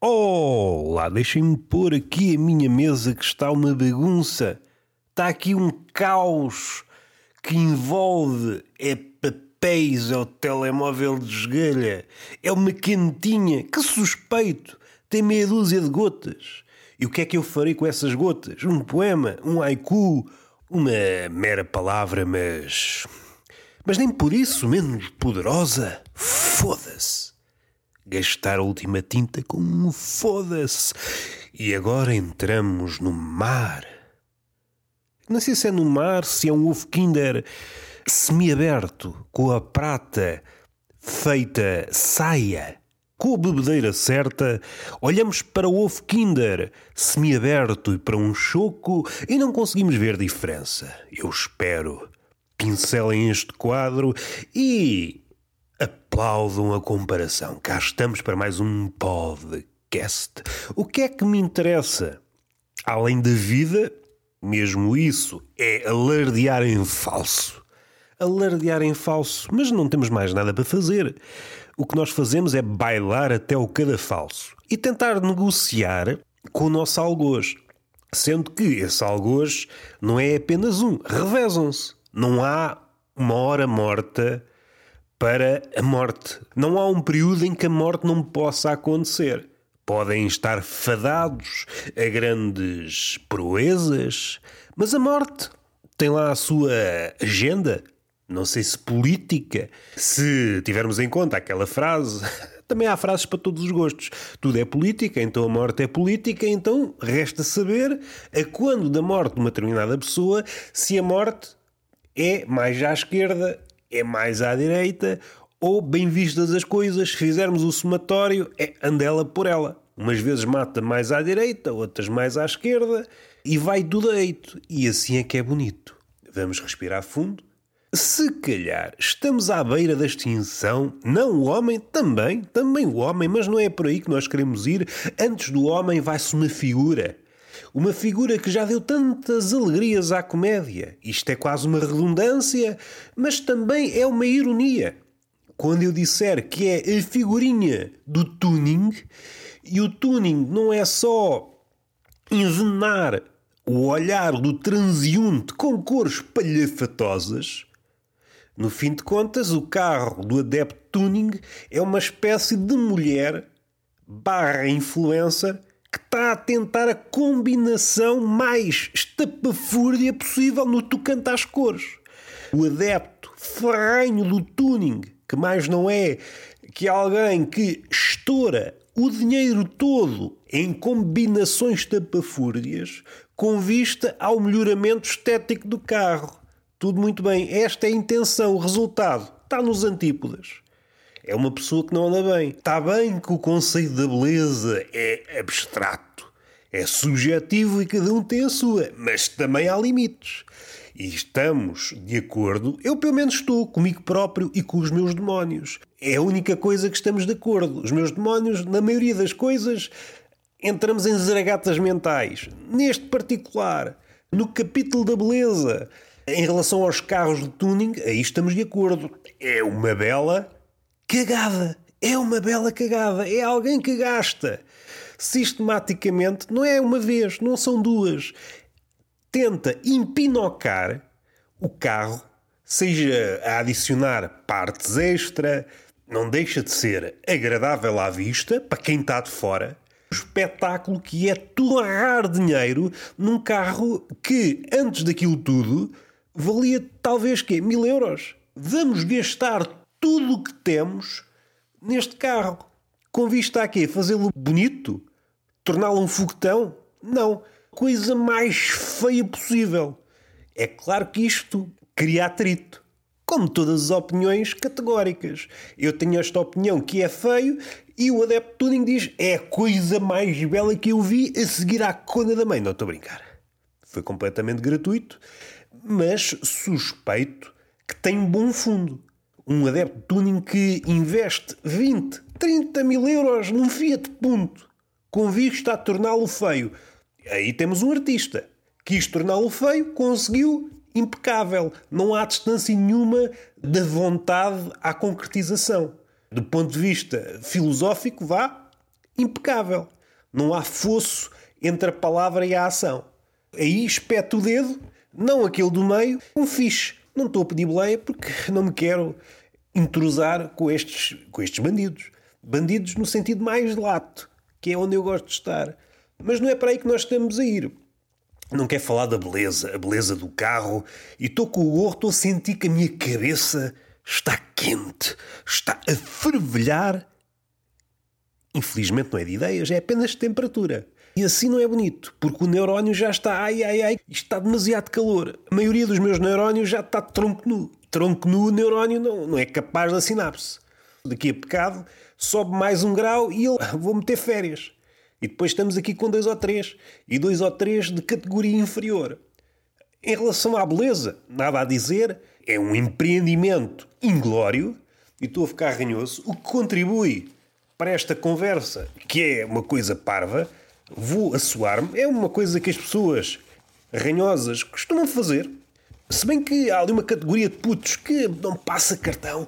Olá, deixem-me pôr aqui a minha mesa que está uma bagunça. Está aqui um caos que envolve é papéis, é o telemóvel de esgalha, é uma cantinha, que suspeito, tem meia dúzia de gotas. E o que é que eu farei com essas gotas? Um poema, um haiku, uma mera palavra, mas. Mas nem por isso menos poderosa. Foda-se. Gastar a última tinta com um foda-se. E agora entramos no mar. Não sei se é no mar, se é um ovo Kinder semi-aberto, com a prata feita saia. Com a bebedeira certa, olhamos para o ovo Kinder semi-aberto e para um choco e não conseguimos ver diferença. Eu espero. Pincelem este quadro e aplaudam a comparação. Cá estamos para mais um podcast. O que é que me interessa? Além da vida, mesmo isso é alardear em falso. Alardear em falso, mas não temos mais nada para fazer. O que nós fazemos é bailar até o cadafalso e tentar negociar com o nosso algoz. Sendo que esse algoz não é apenas um, revezam-se. Não há uma hora morta para a morte. Não há um período em que a morte não possa acontecer. Podem estar fadados a grandes proezas, mas a morte tem lá a sua agenda. Não sei se política. Se tivermos em conta aquela frase, também há frases para todos os gostos. Tudo é política, então a morte é política, então resta saber a quando da morte de uma determinada pessoa se a morte é mais à esquerda, é mais à direita ou, bem vistas as coisas, se fizermos o somatório, é andela por ela. Umas vezes mata mais à direita, outras mais à esquerda, e vai do deito. E assim é que é bonito. Vamos respirar fundo. Se calhar estamos à beira da extinção, não o homem, também, também o homem, mas não é por aí que nós queremos ir. Antes do homem vai-se uma figura. Uma figura que já deu tantas alegrias à comédia. Isto é quase uma redundância, mas também é uma ironia quando eu disser que é a figurinha do tuning, e o tuning não é só envenenar o olhar do transeunte com cores palhafatosas, no fim de contas, o carro do adepto tuning é uma espécie de mulher barra influencer que está a tentar a combinação mais estapafúrdia possível no tocante às cores. O adepto ferrenho do tuning que mais não é que alguém que estoura o dinheiro todo em combinações tapafúrdias com vista ao melhoramento estético do carro. Tudo muito bem, esta é a intenção, o resultado está nos antípodas. É uma pessoa que não anda bem. Está bem que o conceito da beleza é abstrato, é subjetivo e cada um tem a sua, mas também há limites e estamos de acordo, eu pelo menos estou comigo próprio e com os meus demónios. É a única coisa que estamos de acordo. Os meus demónios, na maioria das coisas, entramos em zaragatas mentais. Neste particular, no capítulo da beleza, em relação aos carros de tuning, aí estamos de acordo. É uma bela cagada. É uma bela cagada. É alguém que gasta sistematicamente, não é uma vez, não são duas tenta empinocar o carro, seja a adicionar partes extra, não deixa de ser agradável à vista para quem está de fora. O espetáculo que é torrar dinheiro num carro que, antes daquilo tudo, valia talvez que mil euros. Vamos gastar tudo o que temos neste carro. Com vista a quê? Fazê-lo bonito? Torná-lo um foguetão? Não coisa mais feia possível. É claro que isto cria atrito. Como todas as opiniões categóricas. Eu tenho esta opinião que é feio e o adepto tuning diz é a coisa mais bela que eu vi a seguir à cona da mãe. Não estou a brincar. Foi completamente gratuito, mas suspeito que tem um bom fundo. Um adepto tuning que investe 20, 30 mil euros num Fiat Punto com vista a torná-lo feio Aí temos um artista. Quis torná-lo feio, conseguiu, impecável. Não há distância nenhuma da vontade à concretização. Do ponto de vista filosófico, vá, impecável. Não há fosso entre a palavra e a ação. Aí espeto o dedo, não aquele do meio, um fixe. Não estou a pedir boleia porque não me quero intrusar com estes, com estes bandidos. Bandidos no sentido mais lato, que é onde eu gosto de estar. Mas não é para aí que nós estamos a ir. Não quero falar da beleza, a beleza do carro, e estou com o gorro, estou a sentir que a minha cabeça está quente, está a fervilhar. Infelizmente não é de ideias, é apenas de temperatura. E assim não é bonito, porque o neurónio já está, ai ai ai, está demasiado calor. A maioria dos meus neurónios já está tronco nu. Tronco nu, o neurónio não, não é capaz da sinapse. Daqui a pecado, sobe mais um grau e eu vou meter férias. E depois estamos aqui com dois ou três. E dois ou três de categoria inferior. Em relação à beleza, nada a dizer. É um empreendimento inglório. E estou a ficar ranhoso. O que contribui para esta conversa, que é uma coisa parva, vou assoar-me. É uma coisa que as pessoas ranhosas costumam fazer. Se bem que há ali uma categoria de putos que não passa cartão.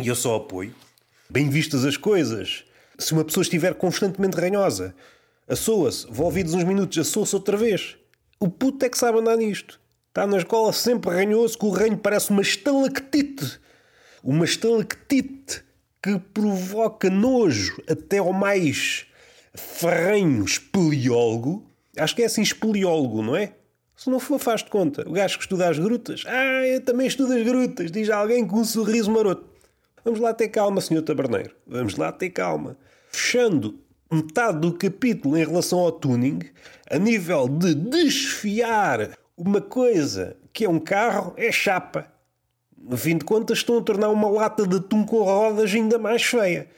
E eu só apoio. Bem vistas as coisas, se uma pessoa estiver constantemente ranhosa, assoa-se, volvidos uns minutos, assoa-se outra vez. O puto é que sabe andar nisto. Está na escola sempre ranhoso, que o ranho parece uma estalactite. Uma estalactite que provoca nojo até ao mais ferrenho espeleólogo. Acho que é assim espeleólogo, não é? Se não for, faz de conta. O gajo que estuda as grutas. Ah, eu também estudo as grutas, diz alguém com um sorriso maroto. Vamos lá ter calma, senhor taberneiro. Vamos lá ter calma fechando metade do capítulo em relação ao tuning, a nível de desfiar uma coisa que é um carro, é chapa. No fim de contas, estão a tornar uma lata de atum com rodas ainda mais feia.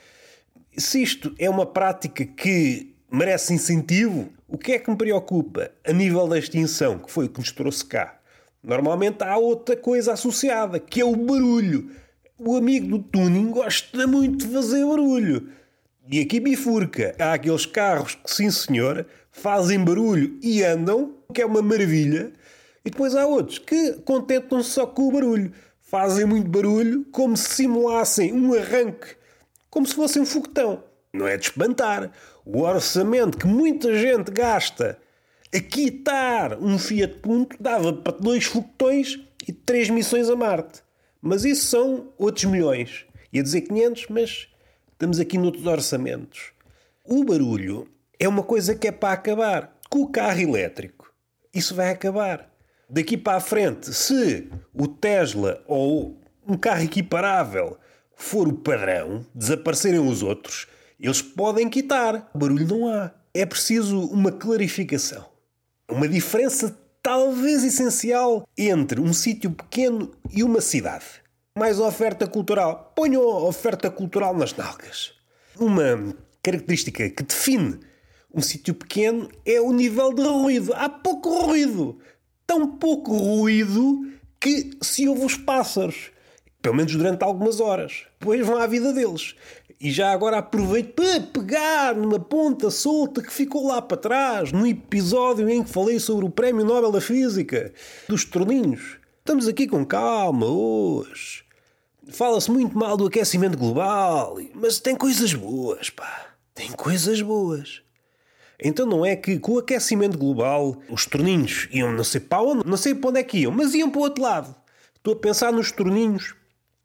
Se isto é uma prática que merece incentivo, o que é que me preocupa a nível da extinção, que foi o que nos trouxe cá? Normalmente há outra coisa associada, que é o barulho. O amigo do tuning gosta muito de fazer barulho. E aqui bifurca. Há aqueles carros que, sim senhor, fazem barulho e andam, que é uma maravilha. E depois há outros que contentam-se só com o barulho. Fazem muito barulho como se simulassem um arranque, como se fosse um foguetão. Não é de espantar. O orçamento que muita gente gasta a quitar um Fiat Punto dava para dois foguetões e três missões a Marte. Mas isso são outros milhões. Ia dizer 500, mas Estamos aqui noutros orçamentos. O barulho é uma coisa que é para acabar. Com o carro elétrico, isso vai acabar. Daqui para a frente, se o Tesla ou um carro equiparável for o padrão, desaparecerem os outros, eles podem quitar. Barulho não há. É preciso uma clarificação. Uma diferença talvez essencial entre um sítio pequeno e uma cidade mais oferta cultural. Ponham a oferta cultural nas nalgas. Uma característica que define um sítio pequeno é o nível de ruído. Há pouco ruído. Tão pouco ruído que se ouve os pássaros. Pelo menos durante algumas horas. Depois vão à vida deles. E já agora aproveito para pegar numa ponta solta que ficou lá para trás, no episódio em que falei sobre o Prémio Nobel da Física, dos torninhos. Estamos aqui com calma hoje. Fala-se muito mal do aquecimento global, mas tem coisas boas, pá. Tem coisas boas. Então não é que com o aquecimento global os torninhos iam não sei para onde, não sei para onde é que iam, mas iam para o outro lado. Estou a pensar nos torninhos.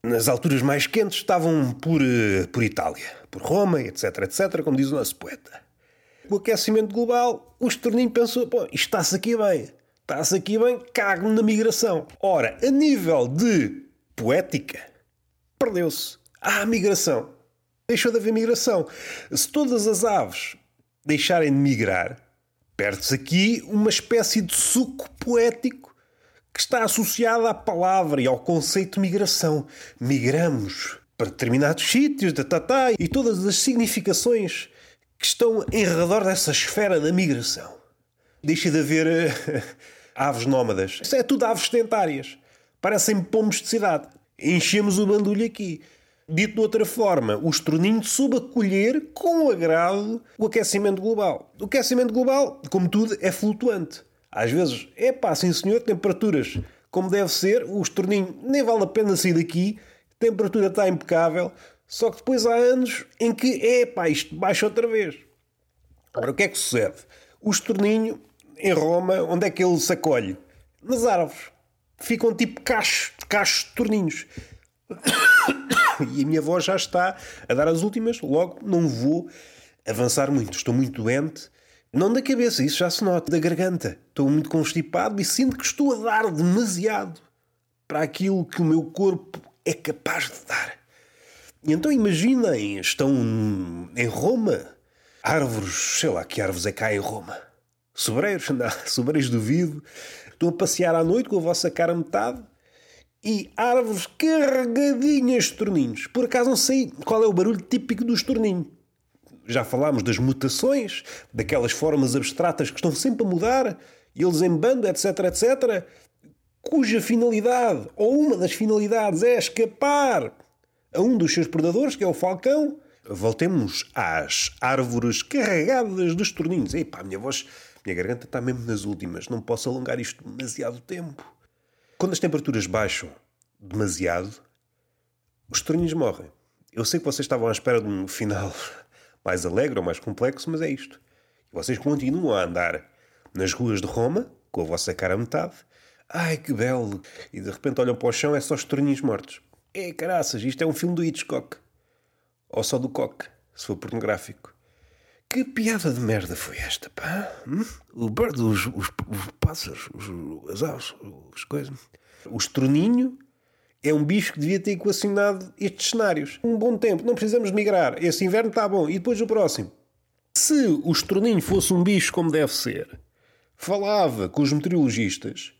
Nas alturas mais quentes estavam por, eh, por Itália, por Roma, etc, etc, como diz o nosso poeta. Com o aquecimento global, os torninhos pensou, pô, isto está-se aqui bem. Está-se aqui bem, cago na migração. Ora, a nível de poética, perdeu-se. Há ah, migração. Deixou de haver migração. Se todas as aves deixarem de migrar, perde-se aqui uma espécie de suco poético que está associado à palavra e ao conceito de migração. Migramos para determinados sítios, da tatá, e todas as significações que estão em redor dessa esfera da migração. Deixa de haver uh, aves nómadas. Isso é tudo aves sedentárias. Parecem pombos de cidade enchemos o bandulho aqui. Dito de outra forma, o estorninho soube acolher com agrado o aquecimento global. O aquecimento global, como tudo, é flutuante. Às vezes, é pá, sim senhor, temperaturas como deve ser, o estorninho nem vale a pena sair daqui, a temperatura está impecável, Só que depois há anos em que, é pá, isto baixa outra vez. Ora, o que é que sucede? O estorninho, em Roma, onde é que ele se acolhe? Nas árvores. Ficam tipo cachos, cachos de torninhos. E a minha voz já está a dar as últimas, logo não vou avançar muito. Estou muito doente. Não da cabeça, isso já se nota, da garganta. Estou muito constipado e sinto que estou a dar demasiado para aquilo que o meu corpo é capaz de dar. E então imaginem, estão em Roma, árvores, sei lá que árvores é cá em Roma. Sobreiros, não, sobreiros duvido. Estão a passear à noite com a vossa cara metade e árvores carregadinhas de torninhos. Por acaso não sei qual é o barulho típico do estorninho. Já falámos das mutações, daquelas formas abstratas que estão sempre a mudar, eles em bando, etc, etc, cuja finalidade, ou uma das finalidades, é escapar a um dos seus predadores, que é o falcão. Voltemos às árvores carregadas de estorninhos. Epá, a minha voz, minha garganta está mesmo nas últimas. Não posso alongar isto demasiado tempo. Quando as temperaturas baixam demasiado, os torninhos morrem. Eu sei que vocês estavam à espera de um final mais alegre ou mais complexo, mas é isto. Vocês continuam a andar nas ruas de Roma, com a vossa cara a metade. Ai, que belo! E de repente olham para o chão, é só os torninhos mortos. É caraças, isto é um filme do Hitchcock. Ou só do Cock, se for pornográfico. Que piada de merda foi esta, pá? Hum? O bird, os, os, os pássaros, os, as aves, as coisas. O estroninho é um bicho que devia ter equacionado estes cenários. Um bom tempo, não precisamos migrar. Esse inverno está bom. E depois o próximo. Se o estroninho fosse um bicho como deve ser, falava com os meteorologistas,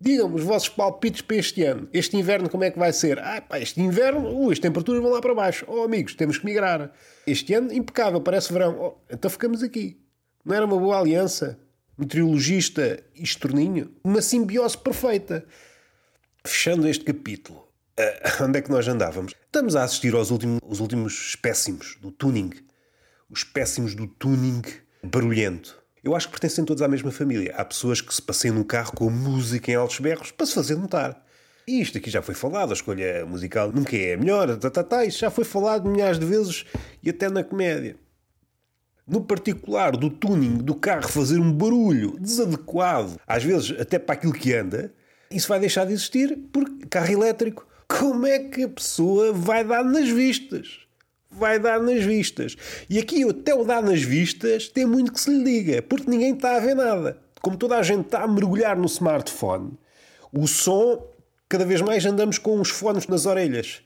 digam-me os vossos palpites para este ano. Este inverno como é que vai ser? Ah, pá, este inverno, uh, as temperaturas vão lá para baixo. Oh, amigos, temos que migrar. Este ano, impecável, parece verão. Oh, então ficamos aqui. Não era uma boa aliança? Meteorologista e estorninho? Uma simbiose perfeita. Fechando este capítulo, uh, onde é que nós andávamos? Estamos a assistir aos últimos, os últimos espécimos do tuning. Os péssimos do tuning barulhento. Eu acho que pertencem todos à mesma família. Há pessoas que se passeiam no carro com música em altos berros para se fazer notar. E isto aqui já foi falado, a escolha musical nunca é a melhor, tá, tá, tá, isto já foi falado milhares de vezes e até na comédia. No particular do tuning do carro fazer um barulho desadequado, às vezes até para aquilo que anda, isso vai deixar de existir porque carro elétrico, como é que a pessoa vai dar nas vistas? Vai dar nas vistas. E aqui até o dar nas vistas tem muito que se lhe diga, porque ninguém está a ver nada. Como toda a gente está a mergulhar no smartphone, o som, cada vez mais andamos com os fones nas orelhas.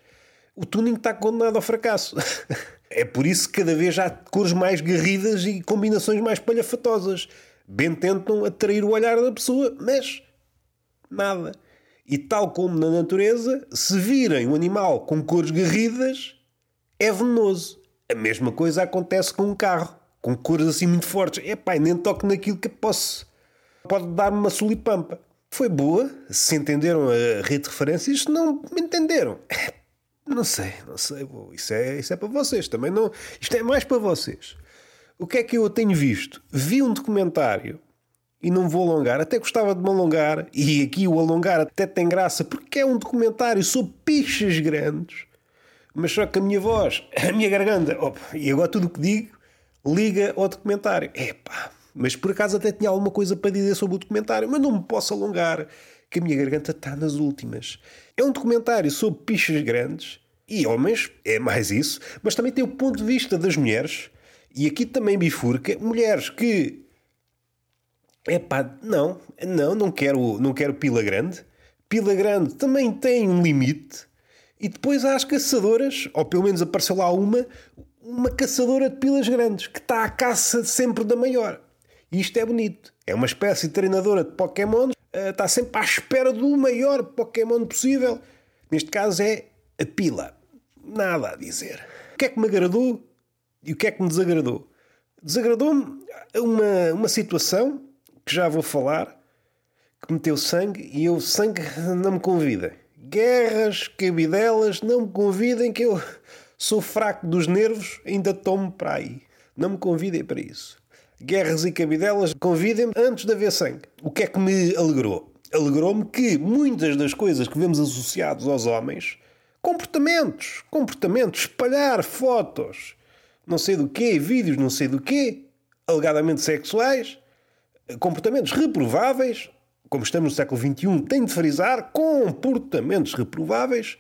O tuning está condenado ao fracasso. É por isso que cada vez há cores mais garridas e combinações mais palhafatosas. Bem tentam atrair o olhar da pessoa, mas nada. E tal como na natureza, se virem um animal com cores garridas, é venenoso. A mesma coisa acontece com um carro, com cores assim muito fortes. É pá, nem toco naquilo que posso. Pode dar-me uma solipampa. Foi boa, se entenderam a rede de referências, não me entenderam. Não sei, não sei. Isso é, isso é para vocês também. não Isto é mais para vocês. O que é que eu tenho visto? Vi um documentário e não vou alongar, até gostava de me alongar, e aqui o alongar até tem graça porque é um documentário sobre pichas grandes mas só que a minha voz, a minha garganta, opa, e agora tudo o que digo liga ao documentário. Epá, mas por acaso até tinha alguma coisa para dizer sobre o documentário, mas não me posso alongar, que a minha garganta está nas últimas. É um documentário sobre pichas grandes e homens, é mais isso, mas também tem o ponto de vista das mulheres, e aqui também bifurca mulheres que. Epá, não, não, não quero, não quero pila grande. Pila grande também tem um limite e depois há as caçadoras, ou pelo menos apareceu lá uma, uma caçadora de pilas grandes, que está à caça sempre da maior. E isto é bonito. É uma espécie de treinadora de Pokémon, eh, está sempre à espera do maior Pokémon possível. Neste caso é a pila. Nada a dizer. O que é que me agradou e o que é que me desagradou? Desagradou-me uma, uma situação que já vou falar, que meteu sangue e eu sangue não me convida guerras, cabidelas, não me convidem que eu sou fraco dos nervos, ainda tomo para aí. Não me convidem para isso. Guerras e cabidelas, convidem-me antes de haver sangue. O que é que me alegrou? Alegrou-me que muitas das coisas que vemos associados aos homens, Comportamentos, comportamentos, espalhar fotos, não sei do quê, vídeos não sei do quê, alegadamente sexuais, comportamentos reprováveis, como estamos no século XXI, tenho de frisar, comportamentos reprováveis,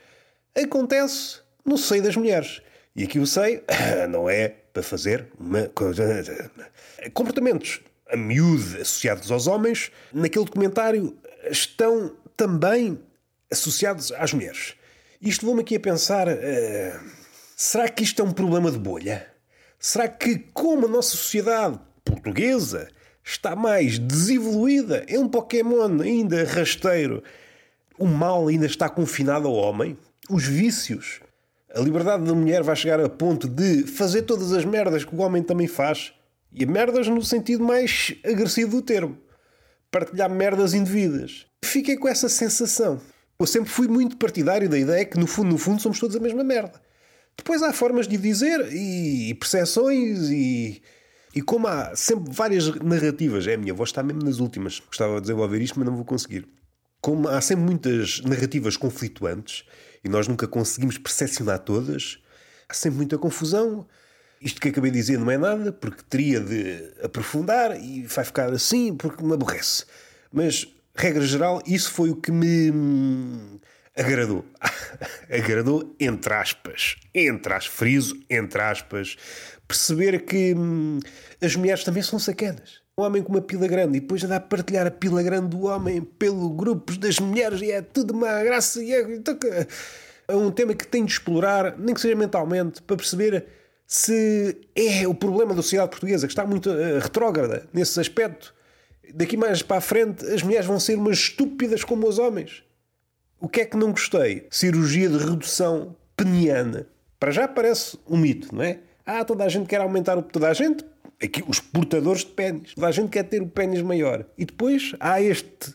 acontece no seio das mulheres. E aqui o seio não é para fazer uma coisa. Comportamentos a miúde associados aos homens, naquele documentário estão também associados às mulheres. Isto levou-me aqui a pensar: uh, será que isto é um problema de bolha? Será que, como a nossa sociedade portuguesa está mais desevoluída, é um Pokémon ainda rasteiro, o mal ainda está confinado ao homem? Os vícios? A liberdade da mulher vai chegar a ponto de fazer todas as merdas que o homem também faz? E merdas no sentido mais agressivo do termo. Partilhar merdas indevidas. Fiquei com essa sensação. Eu sempre fui muito partidário da ideia que, no fundo, no fundo, somos todos a mesma merda. Depois há formas de dizer e percepções e. E como há sempre várias narrativas, é a minha voz está mesmo nas últimas. Gostava de desenvolver isto, mas não vou conseguir. Como há sempre muitas narrativas conflituantes e nós nunca conseguimos percepcionar todas, há sempre muita confusão. Isto que acabei de dizer não é nada, porque teria de aprofundar e vai ficar assim porque me aborrece. Mas, regra geral, isso foi o que me agradou. agradou entre aspas. Entre aspas, friso, entre aspas. Perceber que hum, as mulheres também são sacanas. Um homem com uma pila grande e depois andar a partilhar a pila grande do homem pelo grupos das mulheres e é tudo uma graça e é, é um tema que tenho de explorar, nem que seja mentalmente, para perceber se é o problema da sociedade portuguesa que está muito uh, retrógrada nesse aspecto. Daqui mais para a frente as mulheres vão ser umas estúpidas como os homens. O que é que não gostei? Cirurgia de redução peniana. Para já parece um mito, não é? Ah, toda a gente quer aumentar o. Toda a gente. Aqui, os portadores de pênis. Toda a gente quer ter o pênis maior. E depois há este.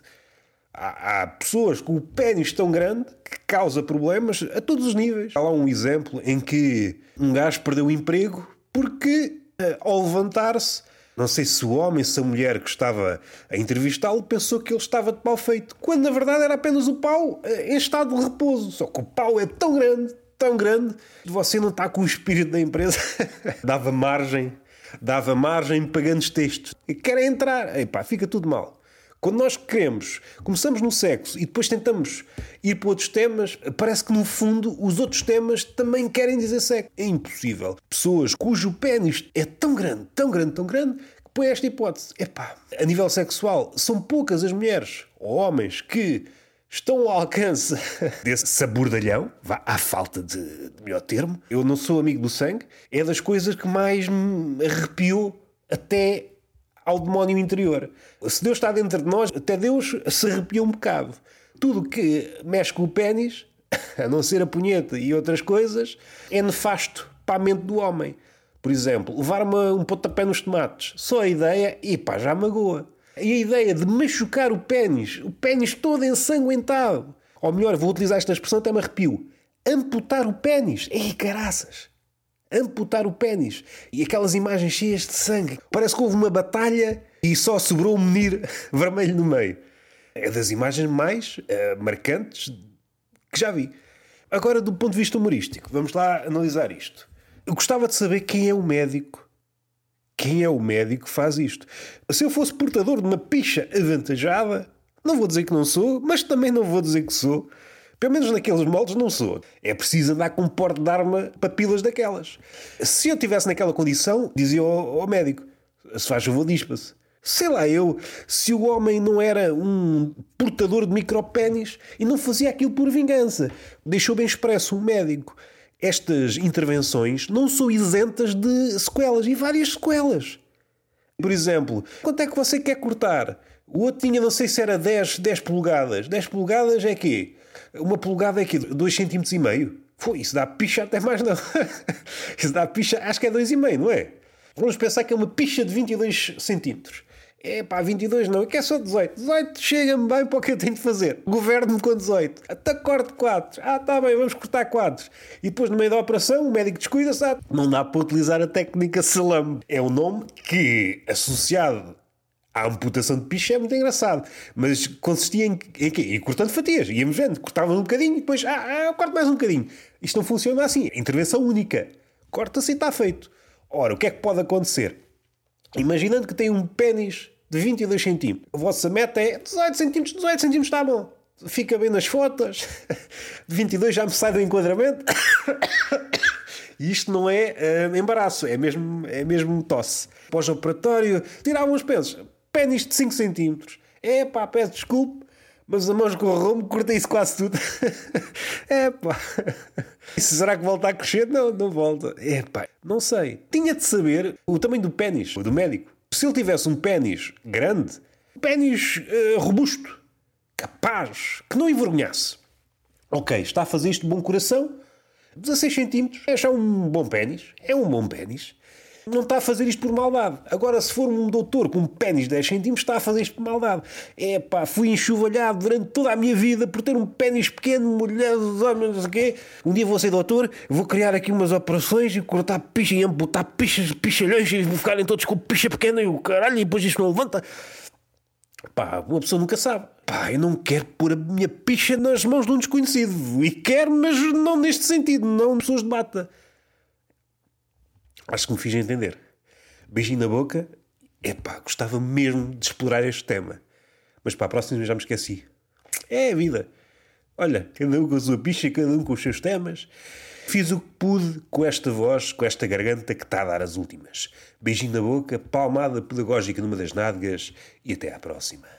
Há, há pessoas com o pênis tão grande que causa problemas a todos os níveis. Há lá um exemplo em que um gajo perdeu o emprego porque, eh, ao levantar-se, não sei se o homem, se a mulher que estava a entrevistá-lo pensou que ele estava de pau feito, quando na verdade era apenas o pau eh, em estado de repouso. Só que o pau é tão grande, tão grande, que você não está com o espírito da empresa. dava margem, dava margem para grandes textos. E quer entrar, epá, fica tudo mal. Quando nós queremos, começamos no sexo e depois tentamos ir para outros temas, parece que no fundo os outros temas também querem dizer sexo. É impossível. Pessoas cujo pênis é tão grande, tão grande, tão grande, que põe esta hipótese. Epá, a nível sexual, são poucas as mulheres ou homens que estão ao alcance desse sabordalhão, vá, à falta de, de melhor termo. Eu não sou amigo do sangue, é das coisas que mais me arrepiou até ao demónio interior. Se Deus está dentro de nós, até Deus se arrepia um bocado. Tudo que mexe com o pênis, a não ser a punheta e outras coisas, é nefasto para a mente do homem. Por exemplo, levar-me um pontapé nos tomates. Só a ideia, e pá, já magoa. E a ideia de machucar o pênis, o pênis todo ensanguentado. Ou melhor, vou utilizar esta expressão até me arrepio. Amputar o pênis. Ei, caraças! Amputar o pênis. E aquelas imagens cheias de sangue. Parece que houve uma batalha e só sobrou um menir vermelho no meio. É das imagens mais uh, marcantes que já vi. Agora, do ponto de vista humorístico, vamos lá analisar isto. Eu gostava de saber quem é o médico. Quem é o médico que faz isto? Se eu fosse portador de uma picha avantajada, não vou dizer que não sou, mas também não vou dizer que sou. Pelo menos naqueles moldes não sou. É preciso andar com um porte de arma papilas daquelas. Se eu estivesse naquela condição, dizia ao, ao médico: se faz favor, dispa-se. Sei lá eu, se o homem não era um portador de micropénis e não fazia aquilo por vingança. Deixou bem expresso o médico. Estas intervenções não são isentas de sequelas e várias sequelas. Por exemplo, quanto é que você quer cortar? O outro tinha, não sei se era 10, 10 polegadas. 10 polegadas é quê? Uma polegada é aqui, 2 cm e meio. Foi, isso dá picha até mais não. isso dá picha, acho que é 2,5, não é? Vamos pensar que é uma picha de 22 centímetros. É pá, 22 não, é que é só 18. 18 chega-me bem para o que eu tenho de fazer. Governo-me com 18. Até corte 4. Ah, tá bem, vamos cortar 4. E depois, no meio da operação, o médico descuida, sabe? Não dá para utilizar a técnica salame. É um nome que, associado A amputação de picha é muito engraçado, mas consistia em, em quê? E cortando fatias, íamos vendo, cortavam um bocadinho e depois, ah, ah corto mais um bocadinho. Isto não funciona assim, é intervenção única. Corta-se e está feito. Ora, o que é que pode acontecer? Imaginando que tem um pênis de 22 centímetros, a vossa meta é 18 centímetros, 18 centímetros está bom. Fica bem nas fotos, de 22 já me sai do enquadramento. E isto não é uh, embaraço, é mesmo, é mesmo tosse. Pós-operatório, tiravam os pesos. Pênis de 5 centímetros. É pá, peço desculpe, mas a mãos com o rumo cortei isso quase tudo. é pá. Será que volta a crescer? Não, não volta. É pá, não sei. Tinha de saber o tamanho do pênis, do médico. Se ele tivesse um pênis grande, pênis uh, robusto, capaz, que não envergonhasse. Ok, está a fazer isto de bom coração, 16 centímetros é já um bom pênis. É um bom pênis. Não está a fazer isto por maldade. Agora, se for um doutor com um pênis de 10 centímetros, está a fazer isto por maldade. É pá, fui enxovalhado durante toda a minha vida por ter um pênis pequeno, molhado, não sei o quê. Um dia vou ser doutor, vou criar aqui umas operações e cortar picha e amputar pichas, pichalhões e ficarem todos com picha pequena e o caralho, e depois isto não levanta. Pá, uma pessoa nunca sabe. Pá, eu não quero pôr a minha picha nas mãos de um desconhecido. E quero, mas não neste sentido, não pessoas de bata. Acho que me fiz entender. Beijinho na boca. Epá, gostava mesmo de explorar este tema. Mas para a próxima já me esqueci. É a vida. Olha, cada um com a sua picha, cada um com os seus temas. Fiz o que pude com esta voz, com esta garganta que está a dar as últimas. Beijinho na boca, palmada pedagógica numa das nádegas e até à próxima.